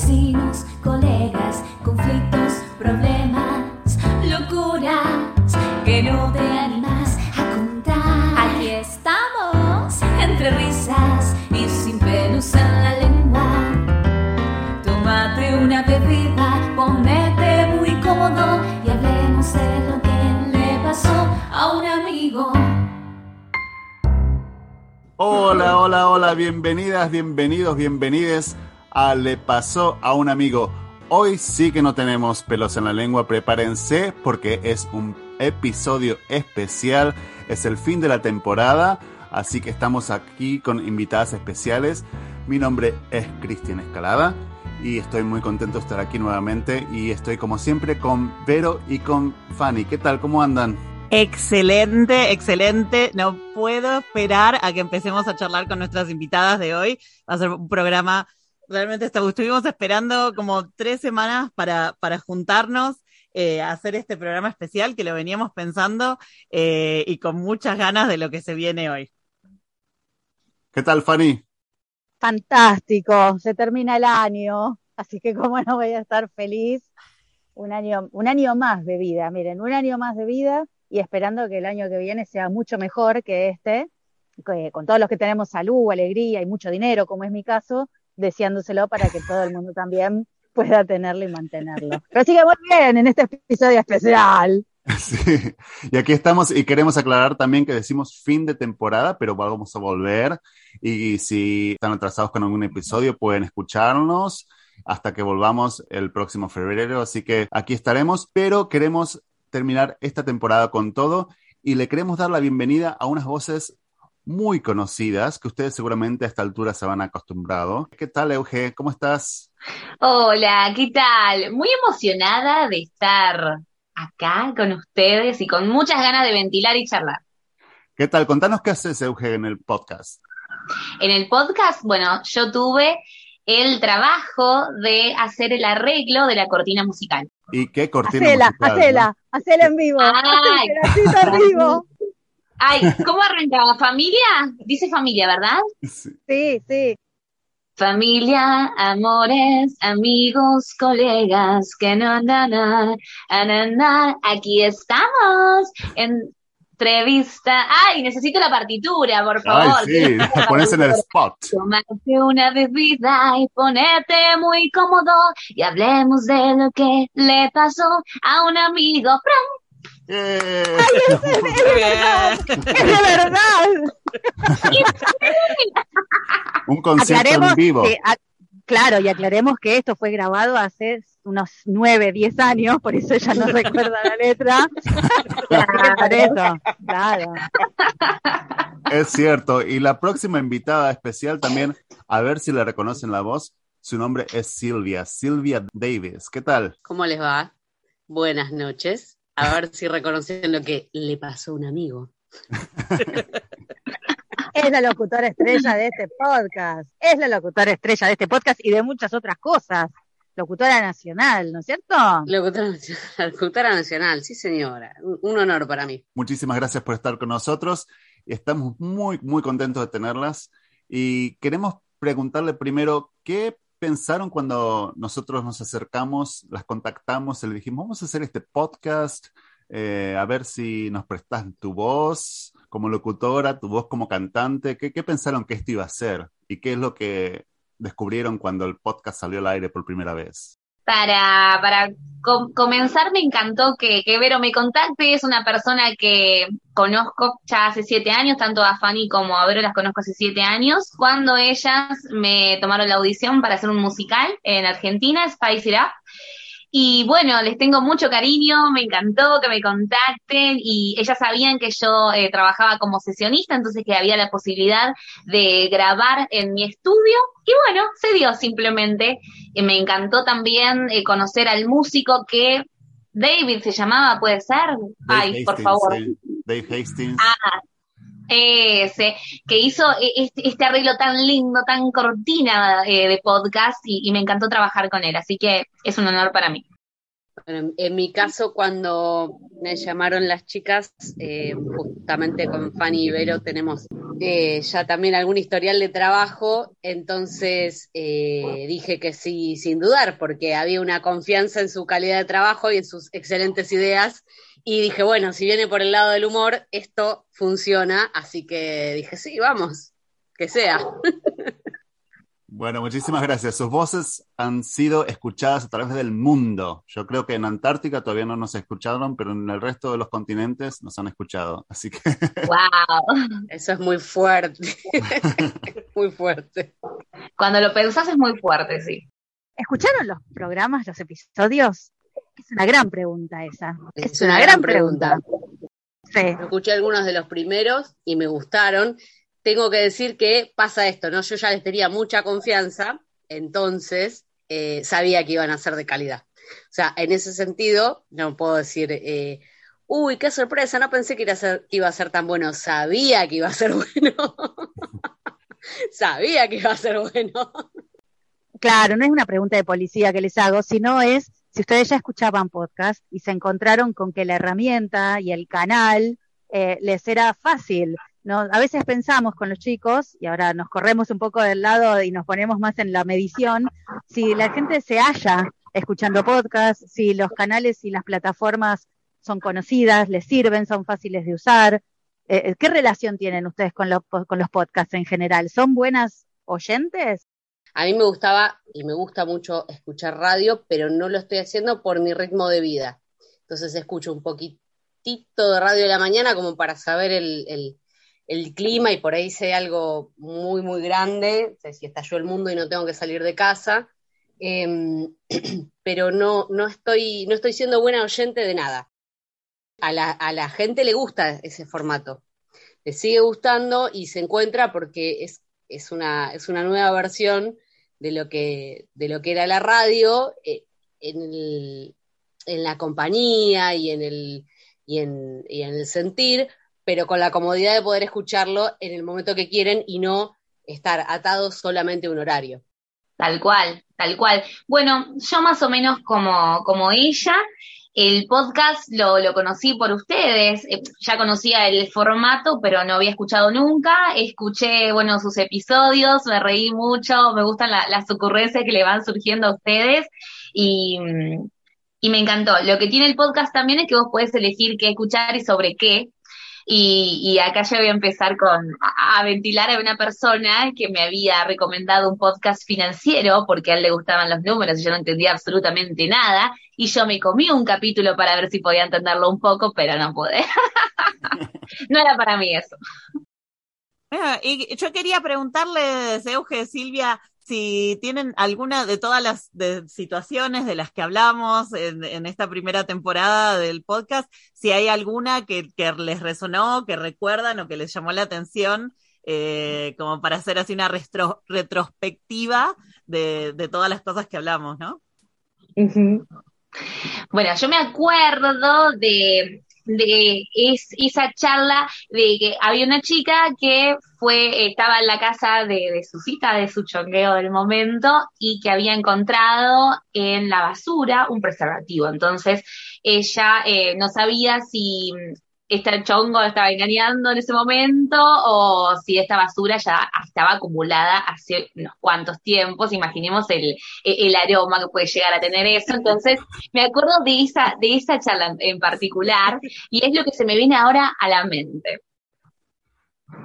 vecinos, colegas, conflictos, problemas, locuras que no te animas a contar. Aquí estamos, entre risas y sin pelos la lengua. Tómate una bebida, ponete muy cómodo y hablemos de lo que le pasó a un amigo. Hola, hola, hola, bienvenidas, bienvenidos, bienvenides a Le pasó a un amigo. Hoy sí que no tenemos pelos en la lengua, prepárense porque es un episodio especial, es el fin de la temporada, así que estamos aquí con invitadas especiales. Mi nombre es Cristian Escalada y estoy muy contento de estar aquí nuevamente y estoy como siempre con Vero y con Fanny. ¿Qué tal? ¿Cómo andan? Excelente, excelente. No puedo esperar a que empecemos a charlar con nuestras invitadas de hoy. Va a ser un programa, realmente estuvimos esperando como tres semanas para, para juntarnos, eh, a hacer este programa especial que lo veníamos pensando eh, y con muchas ganas de lo que se viene hoy. ¿Qué tal, Fanny? Fantástico, se termina el año, así que como no voy a estar feliz. Un año, un año más de vida, miren, un año más de vida y esperando que el año que viene sea mucho mejor que este, que con todos los que tenemos salud, alegría y mucho dinero, como es mi caso, deseándoselo para que todo el mundo también pueda tenerlo y mantenerlo. Pero sigue muy bien en este episodio especial. Sí, y aquí estamos y queremos aclarar también que decimos fin de temporada, pero vamos a volver y si están atrasados con algún episodio pueden escucharnos hasta que volvamos el próximo febrero, así que aquí estaremos, pero queremos terminar esta temporada con todo y le queremos dar la bienvenida a unas voces muy conocidas que ustedes seguramente a esta altura se van acostumbrado. ¿Qué tal, Euge? ¿Cómo estás? Hola, ¿qué tal? Muy emocionada de estar acá con ustedes y con muchas ganas de ventilar y charlar. ¿Qué tal? Contanos qué haces, Euge, en el podcast. En el podcast, bueno, yo tuve el trabajo de hacer el arreglo de la cortina musical. ¿Y qué cortina hacela, musical? Hacela, no? hacela en vivo. Ay. Hacela en vivo. Ay, ¿cómo arrancaba? ¿Familia? Dice familia, ¿verdad? Sí. Sí, sí. Familia, amores, amigos, colegas, que no, no, no, no, no. aquí estamos en entrevista. Ay, necesito la partitura, por favor. Ay, sí, pones en el spot. Tomate una bebida y ponete muy cómodo y hablemos de lo que le pasó a un amigo. Eh, Es de verdad. un concierto en vivo. que, a- claro, y aclaremos que esto fue grabado hace unos nueve, diez años, por eso ella no recuerda la letra. Por eso, claro. Es cierto. Y la próxima invitada especial también, a ver si le reconocen la voz. Su nombre es Silvia, Silvia Davis. ¿Qué tal? ¿Cómo les va? Buenas noches. A ver si reconocen lo que le pasó a un amigo. Es la locutora estrella de este podcast. Es la locutora estrella de este podcast y de muchas otras cosas. Locutora nacional, ¿no es cierto? Locutora nacional, locutora nacional, sí señora. Un, un honor para mí. Muchísimas gracias por estar con nosotros. Estamos muy, muy contentos de tenerlas. Y queremos preguntarle primero, ¿qué pensaron cuando nosotros nos acercamos, las contactamos le dijimos, vamos a hacer este podcast, eh, a ver si nos prestas tu voz como locutora, tu voz como cantante? ¿Qué, ¿Qué pensaron que esto iba a ser? ¿Y qué es lo que descubrieron cuando el podcast salió al aire por primera vez? Para, para com- comenzar, me encantó que, que Vero me contacte. Es una persona que conozco ya hace siete años, tanto a Fanny como a Vero las conozco hace siete años. Cuando ellas me tomaron la audición para hacer un musical en Argentina, Spice It Up. Y bueno, les tengo mucho cariño, me encantó que me contacten y ellas sabían que yo eh, trabajaba como sesionista, entonces que había la posibilidad de grabar en mi estudio y bueno, se dio simplemente. Eh, me encantó también eh, conocer al músico que David se llamaba, ¿puede ser? Ay, Dave por Hastings, favor. Dave Hastings. Ah, ese, que hizo e- este, este arreglo tan lindo, tan cortina eh, de podcast y, me encantó trabajar con él, así que es un honor para mí. Bueno, en mi caso, cuando me llamaron las chicas, eh, justamente con Fanny y Vero tenemos eh, ya también algún historial de trabajo, entonces eh, dije que sí, sin dudar, porque había una confianza en su calidad de trabajo y en sus excelentes ideas. Y dije, bueno, si viene por el lado del humor, esto funciona, así que dije, sí, vamos, que sea. Bueno, muchísimas gracias. Sus voces han sido escuchadas a través del mundo. Yo creo que en Antártica todavía no nos escucharon, pero en el resto de los continentes nos han escuchado. Así que. ¡Wow! Eso es muy fuerte. muy fuerte. Cuando lo pensás es muy fuerte, sí. ¿Escucharon los programas, los episodios? Es una gran pregunta esa. Es, Es una, una gran gran pregunta. Sí. Escuché algunos de los primeros y me gustaron. Tengo que decir que pasa esto, ¿no? Yo ya les tenía mucha confianza, entonces eh, sabía que iban a ser de calidad. O sea, en ese sentido, no puedo decir, eh, uy, qué sorpresa, no pensé que iba, a ser, que iba a ser tan bueno, sabía que iba a ser bueno. sabía que iba a ser bueno. Claro, no es una pregunta de policía que les hago, sino es si ustedes ya escuchaban podcast y se encontraron con que la herramienta y el canal eh, les era fácil. ¿no? A veces pensamos con los chicos, y ahora nos corremos un poco del lado y nos ponemos más en la medición, si la gente se halla escuchando podcast, si los canales y las plataformas son conocidas, les sirven, son fáciles de usar. Eh, ¿Qué relación tienen ustedes con, con los podcasts en general? ¿Son buenas oyentes? A mí me gustaba y me gusta mucho escuchar radio, pero no lo estoy haciendo por mi ritmo de vida. Entonces escucho un poquitito de radio de la mañana como para saber el, clima y por ahí sé algo muy, muy grande, o sea, si estalló el mundo y no tengo que salir de casa. Em, pero no, no, estoy, no estoy siendo buena oyente de nada. A la, a la gente le gusta ese formato. Le sigue gustando y se encuentra porque es, es, una, es una nueva versión de lo que, de lo que era la radio eh, en, el- en la compañía y en, el, y, en, y en el sentir, pero con la comodidad de poder escucharlo en el momento que quieren y no estar atados solamente a un horario. Tal cual, tal cual. Bueno, yo más o menos como, como ella, el podcast lo, lo conocí por ustedes. Eh, Ya conocía el formato, pero no había escuchado nunca. Escuché, bueno, sus episodios, me reí mucho, me gustan la- las ocurrencias que le van surgiendo a ustedes y, y me encantó. Lo que tiene el podcast también es que vos podés elegir qué escuchar y sobre qué. Y, y acá ya voy a empezar con a, a ventilar a una persona que me había recomendado un podcast financiero porque a él le gustaban los números y yo no entendía absolutamente nada. Y yo me comí un capítulo para ver si podía entenderlo un poco, pero no pude. no era para mí eso. Bueno, y yo quería preguntarles, Euge, Silvia, si tienen alguna de todas las situaciones de las que hablamos en, esta primera temporada del podcast, si hay alguna que, les resonó, que recuerdan o que les llamó la atención, eh, como para hacer así una retro- retrospectiva de todas las cosas que hablamos, ¿no? Bueno, yo me acuerdo de, de es- esa charla de que había una chica que fue, estaba en la casa de, de su cita, de su chongueo del momento, y que había encontrado en la basura un preservativo. Entonces, ella eh, no sabía si este chongo estaba engañando en ese momento o si esta basura ya estaba acumulada hace unos cuantos tiempos. Imaginemos el, el aroma que puede llegar a tener eso. Entonces, me acuerdo de esa, de esa charla en particular y es lo que se me viene ahora a la mente.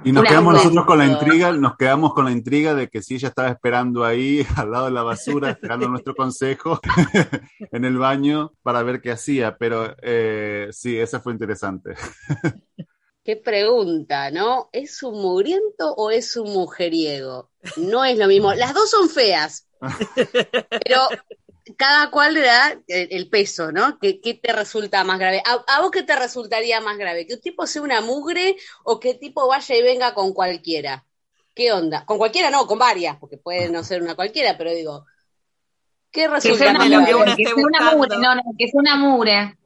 Y nos quedamos nosotros con la intriga, nos quedamos con la intriga de que si ella estaba esperando ahí al lado de la basura, esperando nuestro consejo en el baño para ver qué hacía, pero eh, sí, esa fue interesante. Qué pregunta, ¿no? ¿Es un mugriento o es un mujeriego? No es lo mismo. Las dos son feas, pero cada cual le da el, el peso, ¿no? ¿Qué, qué te resulta más grave? ¿A, a vos qué te resultaría más grave? ¿Que un tipo sea una mugre o que el tipo vaya y venga con cualquiera? ¿Qué onda? Con cualquiera no, con varias, porque puede no ser una cualquiera, pero digo, ¿qué Que resulta sea más que grave? que sea una mugre, no, no, que sea una mugre.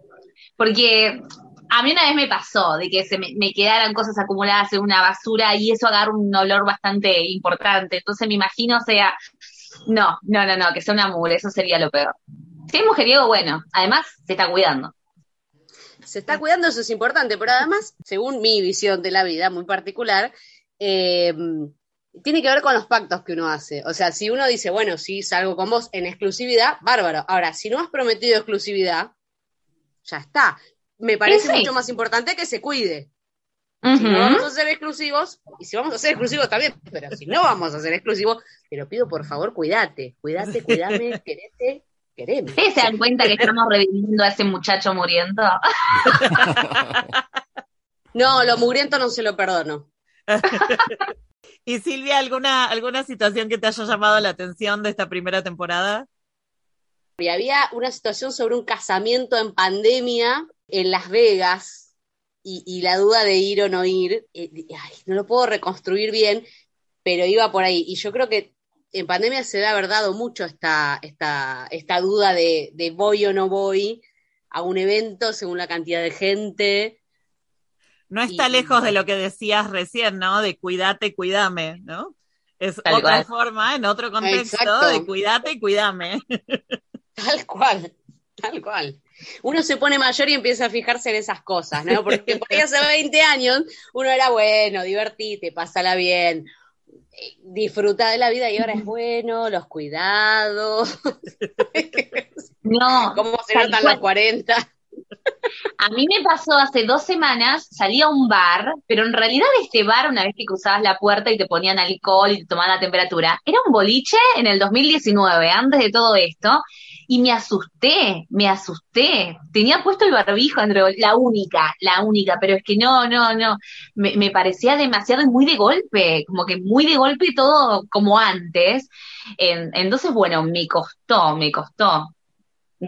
Porque a mí una vez me pasó de que se me, me quedaran cosas acumuladas en una basura y eso agarra un olor bastante importante. Entonces me imagino, o sea, no, no, no, no, que sea una mugre, eso sería lo peor. Si es mujeriego, bueno, además se está cuidando. se está cuidando, eso es importante, pero además, según mi visión de la vida muy particular, eh, tiene que ver con los pactos que uno hace. O sea, si uno dice, bueno, sí, salgo con vos en exclusividad, bárbaro. Ahora, si no has prometido exclusividad, ya está. Me parece Sí, sí. mucho más importante que se cuide. Si no vamos a ser exclusivos, y si vamos a ser exclusivos también, pero si no vamos a ser exclusivos, te lo pido por favor, cuídate, cuídate, cuídame, querete, quereme. ¿Ustedes se dan cuenta que estamos reviviendo a ese muchacho muriendo? No, lo mugriento no se lo perdono. Y Silvia, ¿alguna, ¿alguna situación que te haya llamado la atención de esta primera temporada? Y había una situación sobre un casamiento en pandemia en Las Vegas y, y la duda de ir o no ir. eh, ay, no lo puedo reconstruir bien, pero iba por ahí. Y yo creo que en pandemia se debe haber dado mucho esta, esta, esta duda de, de voy o no voy a un evento según la cantidad de gente. No está Y- lejos de lo que decías recién, ¿no? De cuídate, cuídame, ¿no? Es otra forma, en otro contexto, Exacto. de cuídate y cuídame. Tal cual, tal cual. Uno se pone mayor y empieza a fijarse en esas cosas, ¿no? Porque por ahí hace 20 años uno era bueno, divertite, pásala bien, disfruta de la vida y ahora es bueno, los cuidados, No, cómo se notan los 40. A mí me pasó hace dos semanas, salí a un bar, pero en realidad este bar, una vez que cruzabas la puerta y te ponían alcohol y te tomaban la temperatura, era un boliche en el 2019, antes de todo esto, y me asusté, me asusté. Tenía puesto el barbijo, Andreu, la única, la única, pero es que no, no, no, me, me parecía demasiado y muy de golpe, como que muy de golpe todo como antes. En- entonces, bueno, me costó, me costó.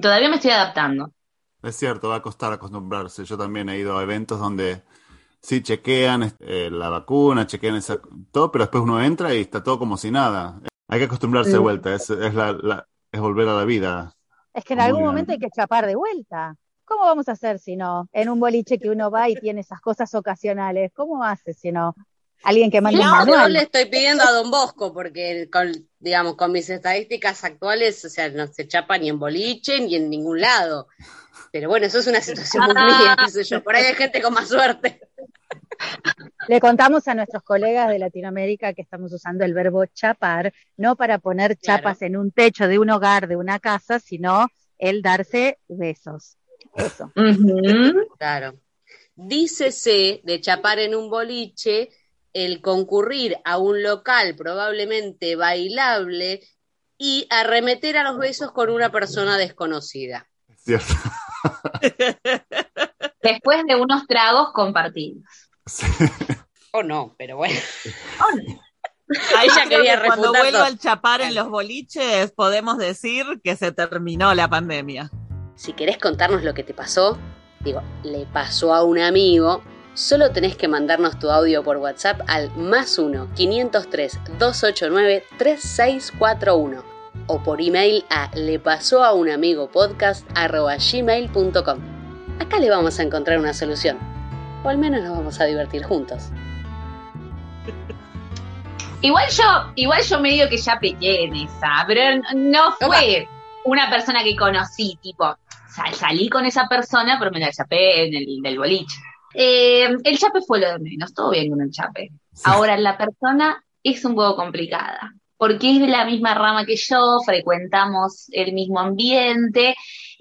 Todavía me estoy adaptando. Es cierto, va a costar acostumbrarse. Yo también he ido a eventos donde sí chequean eh, la vacuna, chequean esa, todo, pero después uno entra y está todo como si nada. Hay que acostumbrarse de Mm. vuelta, es, es, la, la- es volver a la vida. Es que en Muy algún bien. momento hay que chapar de vuelta. ¿Cómo vamos a hacer si no? En un boliche que uno va y tiene esas cosas ocasionales, ¿cómo hace si no? Alguien que mande un No, yo manual. le estoy pidiendo a Don Bosco, porque con, digamos, con mis estadísticas actuales, o sea, no se chapa ni en boliche ni en ningún lado. Pero bueno, eso es una situación muy mía, qué sé yo. Por ahí hay gente con más suerte. Le contamos a nuestros colegas de Latinoamérica que estamos usando el verbo chapar, no para poner Claro. chapas en un techo de un hogar, de una casa, sino el darse besos. Eso. Ujú. Claro. Dícese de chapar en un boliche el concurrir a un local probablemente bailable y arremeter a los besos con una persona desconocida. Es cierto. Después de unos tragos compartidos. Sí. O no, pero bueno. Ahí creo quería que cuando vuelva todo. el chapar en los boliches, podemos decir que se terminó la pandemia. Si querés contarnos lo que te pasó, digo, le pasó a un amigo, solo tenés que mandarnos tu audio por WhatsApp al más 1-503-289-3641 o por email a lepasóaunamigopodcast.gmail.com Acá le vamos a encontrar una solución, o al menos nos vamos a divertir juntos. Igual yo, igual yo medio que ya pequé en esa, pero no fue una persona que conocí, tipo, sal- salí con esa persona, pero me la chapé en el del boliche. Eh, el chape fue lo de menos, todo bien con el chape. Sí. Ahora, la persona es un poco complicada, porque es de la misma rama que yo, frecuentamos el mismo ambiente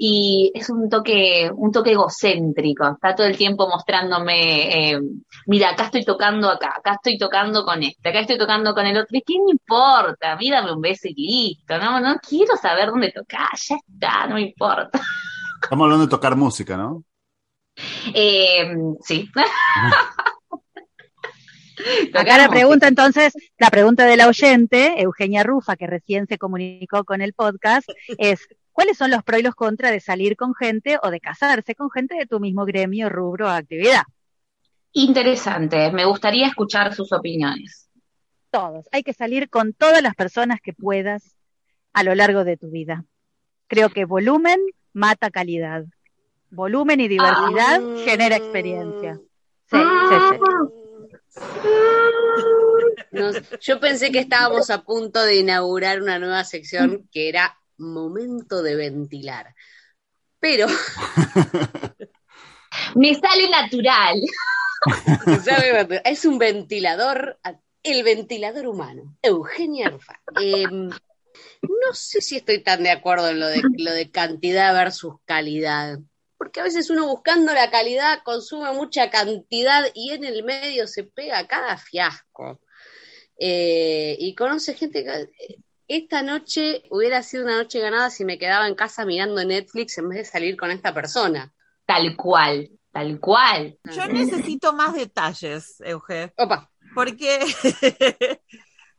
y es un toque, un toque egocéntrico. Está todo el tiempo mostrándome, eh, mira, acá estoy tocando acá, acá estoy tocando con este, acá estoy tocando con el otro. ¿Y qué me importa? A mí dame un beso y listo, no, no quiero saber dónde tocar, ya está, no me importa. Estamos hablando de tocar música, ¿no? Eh, sí. Acá la pregunta entonces, la pregunta de la oyente, Eugenia Rufa, que recién se comunicó con el podcast, es ¿cuáles son los pros y los contras de salir con gente o de casarse con gente de tu mismo gremio, rubro o actividad? Interesante, me gustaría escuchar sus opiniones. Todos. Hay que salir con todas las personas que puedas a lo largo de tu vida. Creo que volumen mata calidad. Volumen y diversidad Ah. genera experiencia. Sí, sí, sí. Nos- yo pensé que estábamos a punto de inaugurar una nueva sección que era momento de ventilar. Pero Me sale natural. es un ventilador, el ventilador humano, Eugenia Arfa. Em, no sé si estoy tan de acuerdo en lo de, lo de cantidad versus calidad, porque a veces uno buscando la calidad consume mucha cantidad y en el medio se pega cada fiasco. Eh, y conoce gente que esta noche hubiera sido una noche ganada si me quedaba en casa mirando Netflix en vez de salir con esta persona. Tal cual, tal cual. Yo necesito más detalles, Euge. Opa. Porque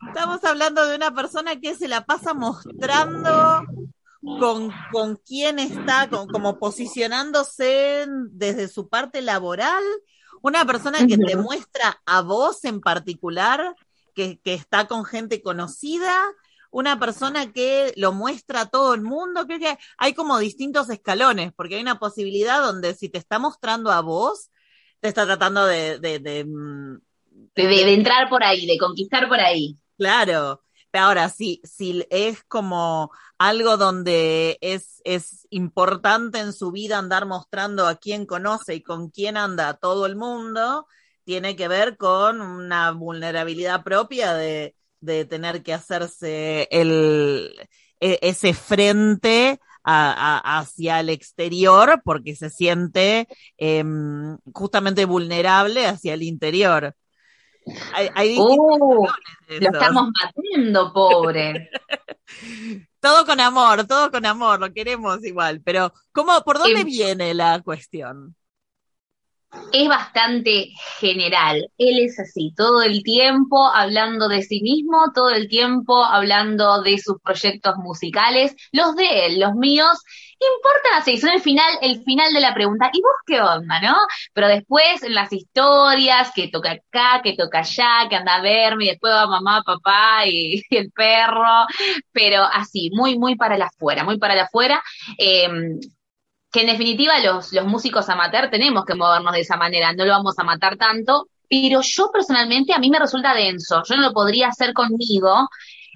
estamos hablando de una persona que se la pasa mostrando con, con quién está, con, como posicionándose desde su parte laboral. Una persona que te muestra a vos en particular, que, que está con gente conocida, una persona que lo muestra a todo el mundo. Creo que hay como distintos escalones, porque hay una posibilidad donde si te está mostrando a vos, te está tratando de... De, de, mm, de, entrar por ahí, de conquistar por ahí. Claro. Pero ahora, si, si es como algo donde es, es importante en su vida andar mostrando a quién conoce y con quién anda todo el mundo, tiene que ver con una vulnerabilidad propia de, de tener que hacerse el, e, ese frente hacia el exterior porque se siente em, justamente vulnerable hacia el interior. Uh, lo estamos matando, pobre. todo con amor, todo con amor, lo queremos igual, pero ¿cómo, ¿por dónde viene la cuestión? Es bastante general. Él es así, todo el tiempo hablando de sí mismo, todo el tiempo hablando de sus proyectos musicales, los de él, los míos, importan así, son el final, el final de la pregunta, ¿y vos qué onda, no? Pero después las historias, que toca acá, que toca allá, que anda a verme, y después va mamá, papá y, el perro, pero así, muy, muy para la afuera, muy para la afuera. Eh, que en definitiva los, los músicos amateur tenemos que movernos de esa manera, no lo vamos a matar tanto, pero yo personalmente a mí me resulta denso, yo no lo podría hacer conmigo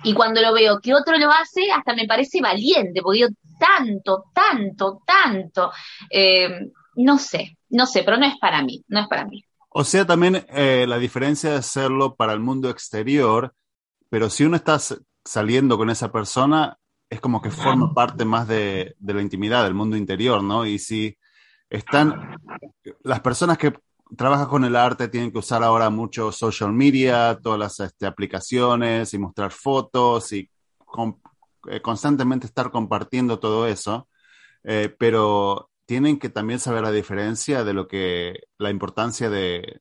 y cuando lo veo que otro lo hace, hasta me parece valiente, porque digo, tanto, tanto, tanto, eh, no sé, no sé, pero no es para mí, no es para mí. O sea, también eh, la diferencia de hacerlo para el mundo exterior, pero si uno está saliendo con esa persona, es como que forma parte más de, la intimidad, del mundo interior, ¿no? Y si están, las personas que trabajan con el arte tienen que usar ahora mucho social media, todas las este, aplicaciones y mostrar fotos y eh, constantemente estar compartiendo todo eso, eh, pero tienen que también saber la diferencia de lo que, la importancia de,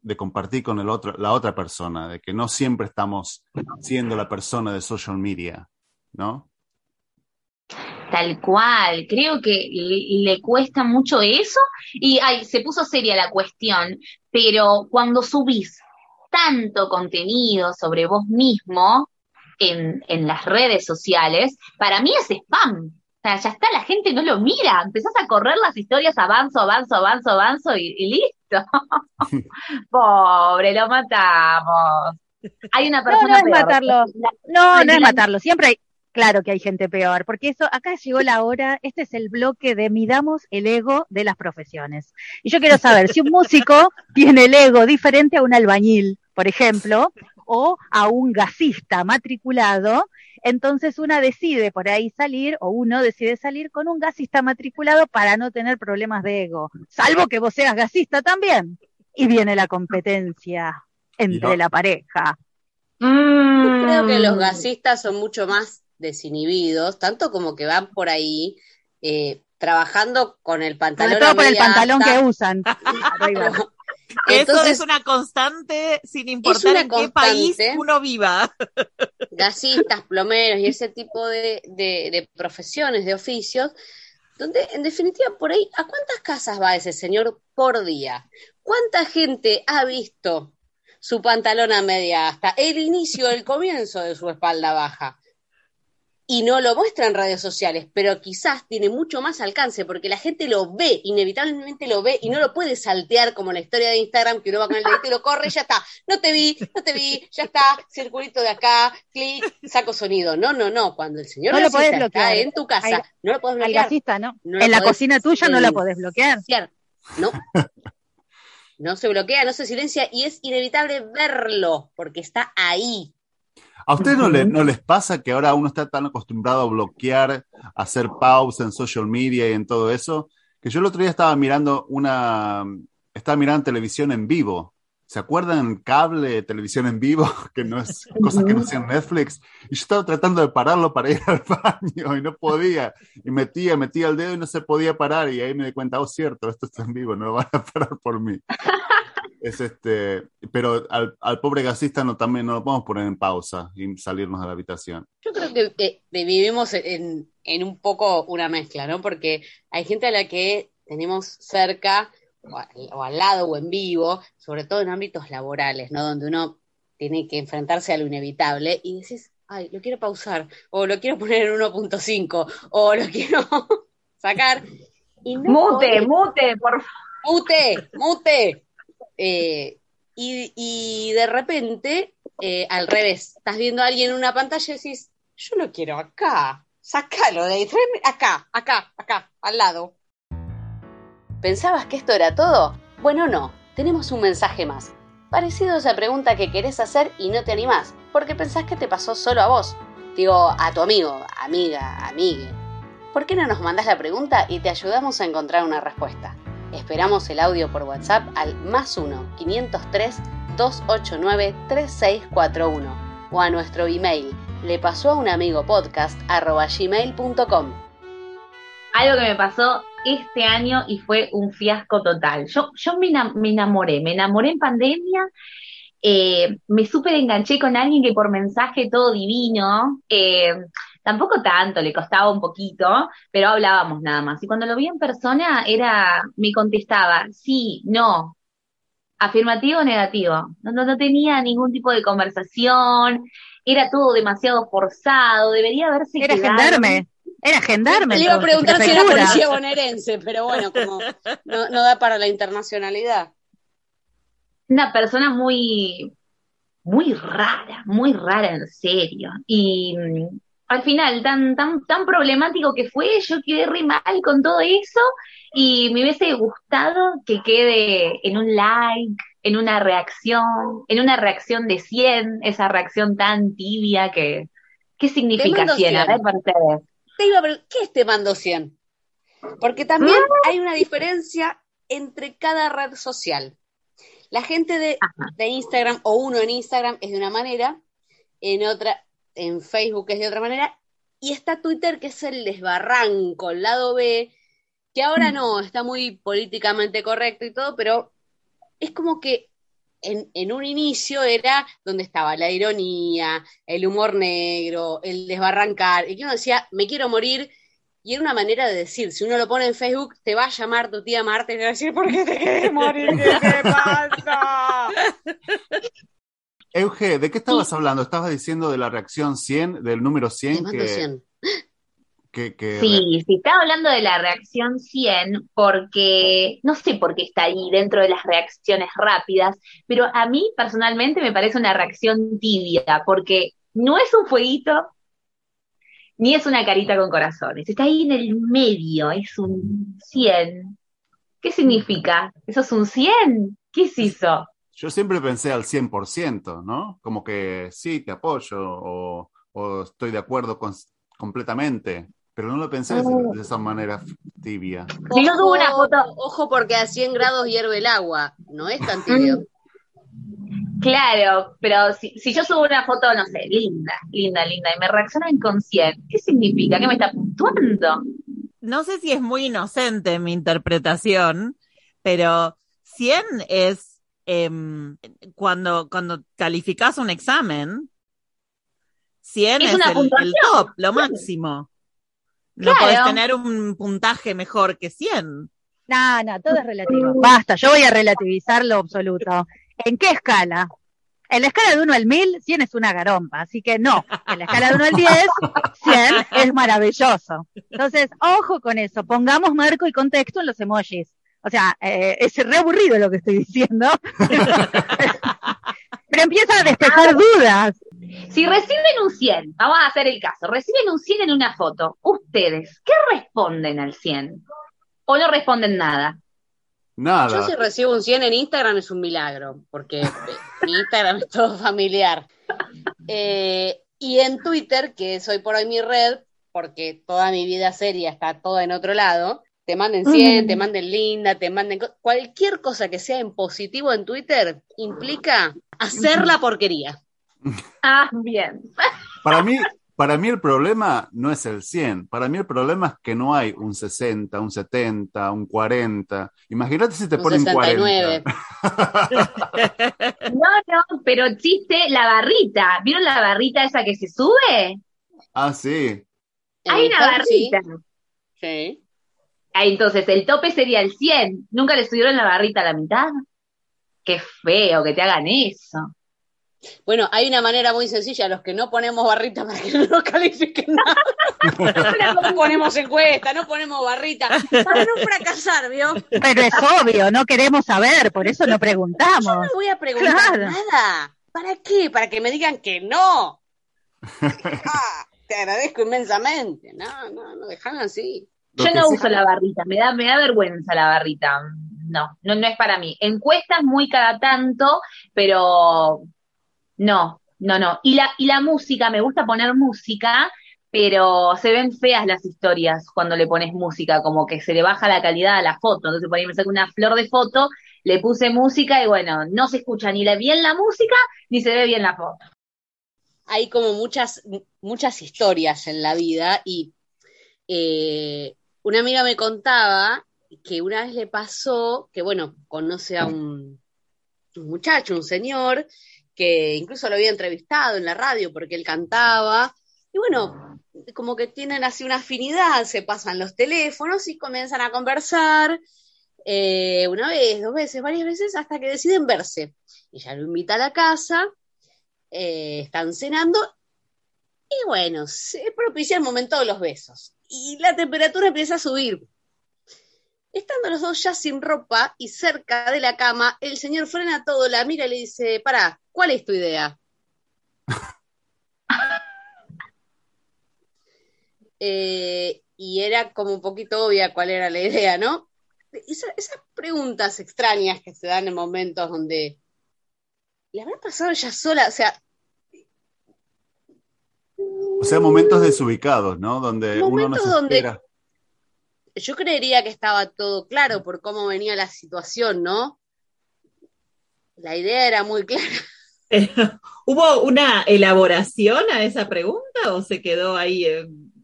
de compartir con el otro, la otra persona, de que no siempre estamos siendo la persona de social media, ¿no? Tal cual, creo que le, cuesta mucho eso y ay, se puso seria la cuestión, pero cuando subís tanto contenido sobre vos mismo en, en las redes sociales, para mí es spam. O sea, ya está, la gente no lo mira, empezás a correr las historias, avanzo, avanzo, avanzo, avanzo y, listo. Pobre, lo matamos. Hay una persona. No, no es matarlo. No, no es matarlo. Siempre hay, Claro que hay gente peor, porque eso, acá llegó la hora, este es el bloque de midamos el ego de las profesiones. Y yo quiero saber si un músico tiene el ego diferente a un albañil, por ejemplo, o a un gasista matriculado, entonces una decide por ahí salir, o uno decide salir con un gasista matriculado para no tener problemas de ego, salvo que vos seas gasista también. Y viene la competencia entre la pareja. Creo que los gasistas son mucho más desinhibidos, tanto como que van por ahí eh, trabajando con el pantalón. Sobre todo por el pantalón que usan. Eso es una constante sin importar en qué país uno viva. Gasistas, plomeros y ese tipo de, de, profesiones, de oficios, donde en definitiva por ahí, ¿a cuántas casas va ese señor por día? ¿Cuánta gente ha visto su pantalón a media hasta el inicio, el comienzo de su espalda baja? Y no lo muestra en redes sociales, pero quizás tiene mucho más alcance porque la gente lo ve, inevitablemente lo ve y no lo puede saltear como la historia de Instagram que uno va con el dedito y lo corre y ya está. No te vi, no te vi, ya está, circulito de acá, clic, saco sonido. No, no, no. Cuando el señor no lo está en tu casa, no lo puedes bloquear. ¿no? en la cocina tuya no lo podés bloquear. No. No se bloquea, no se silencia y es inevitable verlo porque está ahí. ¿A ustedes no, le- no les pasa que ahora uno está tan acostumbrado a bloquear, a hacer pausa en social media y en todo eso? Que yo el otro día estaba mirando una, estaba mirando televisión en vivo. ¿Se acuerdan cable, televisión en vivo? Que no es cosas que no hacían Netflix. Y yo estaba tratando de pararlo para ir al baño y no podía. Y metía, metía el dedo y no se podía parar. Y ahí me di cuenta, oh, cierto, esto está en vivo, no lo van a parar por mí. Es este, pero al, al pobre gasista no, también no lo podemos poner en pausa y salirnos de la habitación. Yo creo que, que- que vivimos en, en un poco una mezcla, ¿no? Porque hay gente a la que tenemos cerca o, al- o al lado o en vivo, sobre todo en ámbitos laborales, ¿no? Donde uno tiene que enfrentarse a lo inevitable y decís, ay, lo quiero pausar, o lo quiero poner en 1.5, o lo quiero sacar. Y no Mute, podés. mute, por favor. mute, mute. Eh, y, de repente, eh, al revés, estás viendo a alguien en una pantalla y decís, yo lo quiero acá, sácalo de ahí, tráeme acá, acá, acá, al lado. ¿Pensabas que esto era todo? Bueno, no, tenemos un mensaje más. Parecido a esa pregunta que querés hacer y no te animás, porque pensás que te pasó solo a vos. Digo, a tu amigo, amiga, amigue. ¿Por qué no nos mandás la pregunta y te ayudamos a encontrar una respuesta? Esperamos el audio por WhatsApp al más 1 503 289 3641 o a nuestro email le pasó a un amigo podcast gmail.com. Algo que me pasó este año y fue un fiasco total. Yo, yo me, me enamoré, me enamoré en pandemia, eh, me súper enganché con alguien que por mensaje todo divino, eh, tampoco tanto, le costaba un poquito, pero hablábamos nada más. Y cuando lo vi en persona, era, me contestaba, sí, no, afirmativo o negativo. No, no, no tenía ningún tipo de conversación, era todo demasiado forzado, debería haberse Era quedado. gendarme. Era gendarme. Le iba a preguntar si era policía bonaerense, pero bueno, como no, no da para la internacionalidad. una persona muy, muy rara, muy rara en serio. Y al final, tan, tan, tan problemático que fue, yo quedé re mal con todo eso y me hubiese gustado que quede en un like, en una reacción, en una reacción de 100, esa reacción tan tibia que... ¿Qué significa mando 100? A 100. ver, para ustedes. Te iba a preguntar, ¿qué es te mando 100? Porque también hay una diferencia entre cada red social. La gente de Instagram o uno en Instagram es de una manera, en otra, en Facebook es de otra manera, y está Twitter que es el desbarranco, el lado B, que ahora no, está muy políticamente correcto y todo, pero es como que en, en un inicio era donde estaba la ironía, el humor negro, el desbarrancar, y que uno decía, me quiero morir, y era una manera de decir, si uno lo pone en Facebook, te va a llamar tu tía Marta y te va a decir, ¿por qué te querés morir? ¿Qué te pasa? Euge, ¿de qué estabas hablando? Estabas diciendo de la reacción 100, del número 100 Te mando que, 100. que, que- Sí, sí, estaba hablando de la reacción 100 porque no sé por qué está ahí dentro de las reacciones rápidas, pero a mí personalmente me parece una reacción tibia porque no es un fueguito ni es una carita con corazones, está ahí en el medio, es un 100. ¿Qué significa? ¿Eso es un 100? ¿Qué es eso? Yo siempre pensé al 100%, ¿no? Como que sí, te apoyo o, o estoy de acuerdo con- completamente, pero no lo pensé de, de esa manera tibia. Si yo subo una foto, Ojo porque a 100 grados hierve el agua, no es tan tibio. Claro, pero si, si yo subo una foto, no sé, linda, linda, linda, y me reaccionan con 100, ¿qué significa? ¿Qué me está puntuando? No sé si es muy inocente mi interpretación, pero 100 es em, cuando, cuando calificas un examen, 100 Es es, una el, el top, lo máximo. No Claro. podés tener un puntaje mejor que 100. No, no, todo es relativo. Basta, yo voy a relativizar lo absoluto. ¿En qué escala? En la escala de 1 al 1000, 100 es una garompa, así que no. En la escala de 1 al 10, 100 es maravilloso. Entonces, ojo con eso, pongamos marco y contexto en los emojis. O sea, eh, es re aburrido lo que estoy diciendo. Pero empieza a despejar dudas. Si reciben un 100, vamos a hacer el caso, reciben un 100 en una foto, ustedes, ¿qué responden al 100? ¿O no responden nada? Nada. Yo si recibo un 100 en Instagram es un milagro, porque mi Instagram es todo familiar. Eh, y en Twitter, que soy por hoy mi red, porque toda mi vida seria está toda en otro lado, te manden 100, Mm. te manden linda, te manden... co- Cualquier cosa que sea en positivo en Twitter implica hacer la porquería. Ah, bien. Para mí, para mí el problema no es el 100. Para mí el problema es que no hay un 60, un 70, un 40. Imagínate si te Un ponen 69. 40. No, no, pero existe la barrita. ¿Vieron la barrita esa que se sube? Ah, sí. Hay una Instagram, sí. barrita. Sí. Ah, entonces, el tope sería el 100. ¿Nunca le subieron la barrita a la mitad? Qué feo que te hagan eso. Bueno, hay una manera muy sencilla, los que no ponemos barrita para que no nos califiquen nada. No ponemos encuesta, no ponemos barrita, para no fracasar, ¿vio? Pero es obvio, no queremos saber, por eso no preguntamos. No voy a preguntar Claro. nada. ¿Para qué? Para que me digan que no. Ah, te agradezco inmensamente. No, no, no, déjame así. Yo no uso la barrita, me da, me da vergüenza la barrita. No, no, no es para mí. Encuestas muy cada tanto, pero no, no, no. Y la, y la música, me gusta poner música, pero se ven feas las historias cuando le pones música, como que se le baja la calidad a la foto. Entonces por ahí me saco una flor de foto, le puse música y bueno, no se escucha ni la- bien la música, ni se ve bien la foto. Hay como muchas, muchas historias en la vida y eh, una amiga me contaba que una vez le pasó que, bueno, conoce a un, muchacho, un señor, que incluso lo había entrevistado en la radio porque él cantaba. Y bueno, como que tienen así una afinidad, se pasan los teléfonos y comienzan a conversar eh, una vez, dos veces, varias veces, hasta que deciden verse. Ella lo invita a la casa, eh, están cenando y bueno, se propicia el momento de los besos. Y la temperatura empieza a subir. Estando los dos ya sin ropa y cerca de la cama, el señor frena todo, la mira y le dice, pará, ¿cuál es tu idea? Eh, y era como un poquito obvia cuál era la idea, ¿no? Esa- esas preguntas extrañas que se dan en momentos donde le habrá pasado ella sola, o sea, O sea, momentos desubicados, ¿no? Donde uno no se donde- espera. yo creería que estaba todo claro por cómo venía la situación, ¿no? La idea era muy clara. ¿Hubo una elaboración a esa pregunta o se quedó ahí? en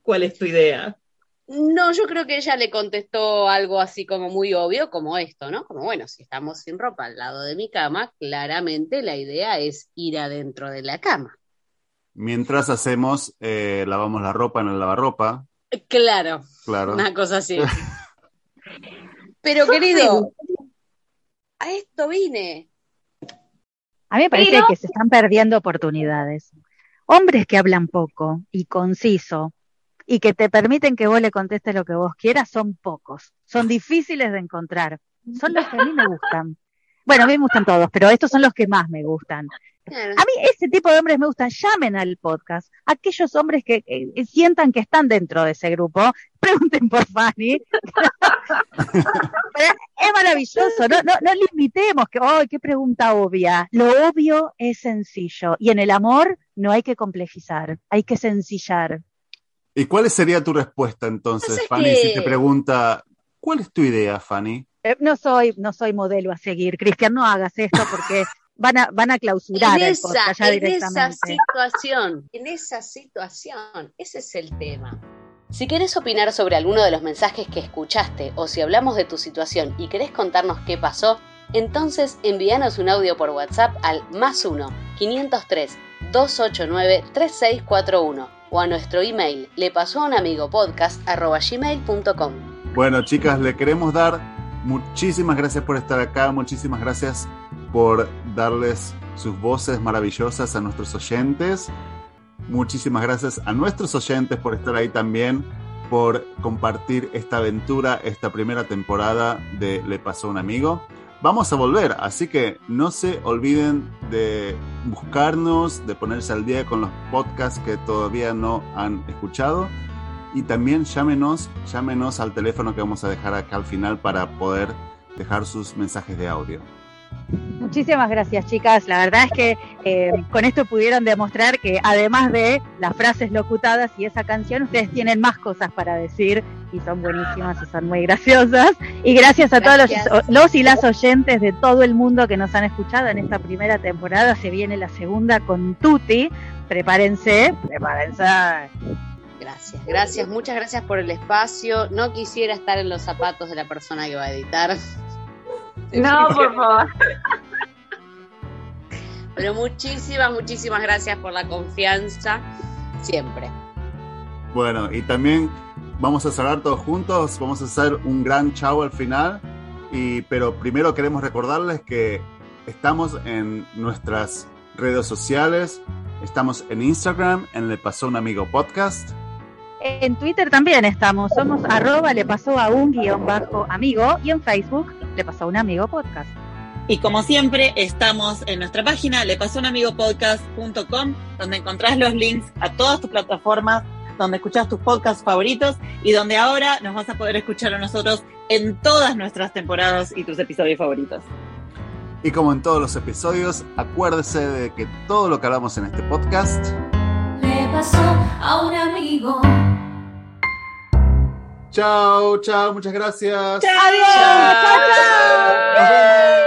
¿Cuál es tu idea? No, yo creo que ella le contestó algo así como muy obvio, como esto, ¿no? Como, bueno, si estamos sin ropa al lado de mi cama, claramente la idea es ir adentro de la cama. Mientras hacemos, eh, lavamos la ropa en el lavarropa, Claro, claro. una cosa así. Pero querido, a esto vine. A mí me parece Pero- que se están perdiendo oportunidades. Hombres que hablan poco y conciso y que te permiten que vos le contestes lo que vos quieras son pocos. Son difíciles de encontrar. Son los que a mí me gustan. Bueno, a mí me gustan todos, pero estos son los que más me gustan. Claro. A mí ese tipo de hombres me gustan. Llamen al podcast. Aquellos hombres que eh, sientan que están dentro de ese grupo, pregunten por Fanny. Es maravilloso. No, no, no limitemos que, ¡ay, qué pregunta obvia! Lo obvio es sencillo. Y en el amor no hay que complejizar, hay que sencillar. ¿Y cuál sería tu respuesta entonces, Pasa Fanny, que- si te pregunta, ¿cuál es tu idea, Fanny? Eh, No soy, no soy modelo a seguir. Cristian, no hagas esto porque van a, van a clausurar En el esa, podcast ya en esa directamente. situación, en esa situación, ese es el tema. Si querés opinar sobre alguno de los mensajes que escuchaste o si hablamos de tu situación y querés contarnos qué pasó, entonces envíanos un audio por WhatsApp al más 1 503 289 3641 o a nuestro email le pasó a un amigo podcast gmail.com. Bueno, chicas, le queremos dar muchísimas gracias por estar acá, muchísimas gracias por darles sus voces maravillosas a nuestros oyentes. Muchísimas gracias a nuestros oyentes por estar ahí también, por compartir esta aventura, esta primera temporada de Le pasó a un amigo. Vamos a volver, así que no se olviden de buscarnos, de ponerse al día con los podcasts que todavía no han escuchado. Y también llámenos, llámenos al teléfono que vamos a dejar acá al final para poder dejar sus mensajes de audio. Muchísimas gracias, chicas. La verdad es que eh, con esto pudieron demostrar que además de las frases locutadas y esa canción, ustedes tienen más cosas para decir y son buenísimas y son muy graciosas. Y gracias a todos los, los, y las oyentes de todo el mundo que nos han escuchado en esta primera temporada. Se viene la segunda con Tuti. Prepárense, prepárense. Gracias, gracias, muchas gracias por el espacio. No quisiera estar en los zapatos de la persona que va a editar. No, por favor. Pero muchísimas, muchísimas gracias por la confianza, siempre. Bueno, y también vamos a cerrar todos juntos, vamos a hacer un gran chau al final, y, pero primero queremos recordarles que estamos en nuestras redes sociales, estamos en Instagram, en Le Pasó un Amigo Podcast. En Twitter también estamos, somos arroba le pasó a un guion bajo amigo y en Facebook le pasó a un amigo podcast. Y como siempre, estamos en nuestra página lepasounamigopodcast.com, donde encontrás los links a todas tus plataformas, donde escuchás tus podcasts favoritos y donde ahora nos vas a poder escuchar a nosotros en todas nuestras temporadas y tus episodios favoritos. Y como en todos los episodios, acuérdese de que todo lo que hablamos en este podcast le pasó a un amigo. Chao, chao, muchas gracias. Chao, adiós. chao. chao.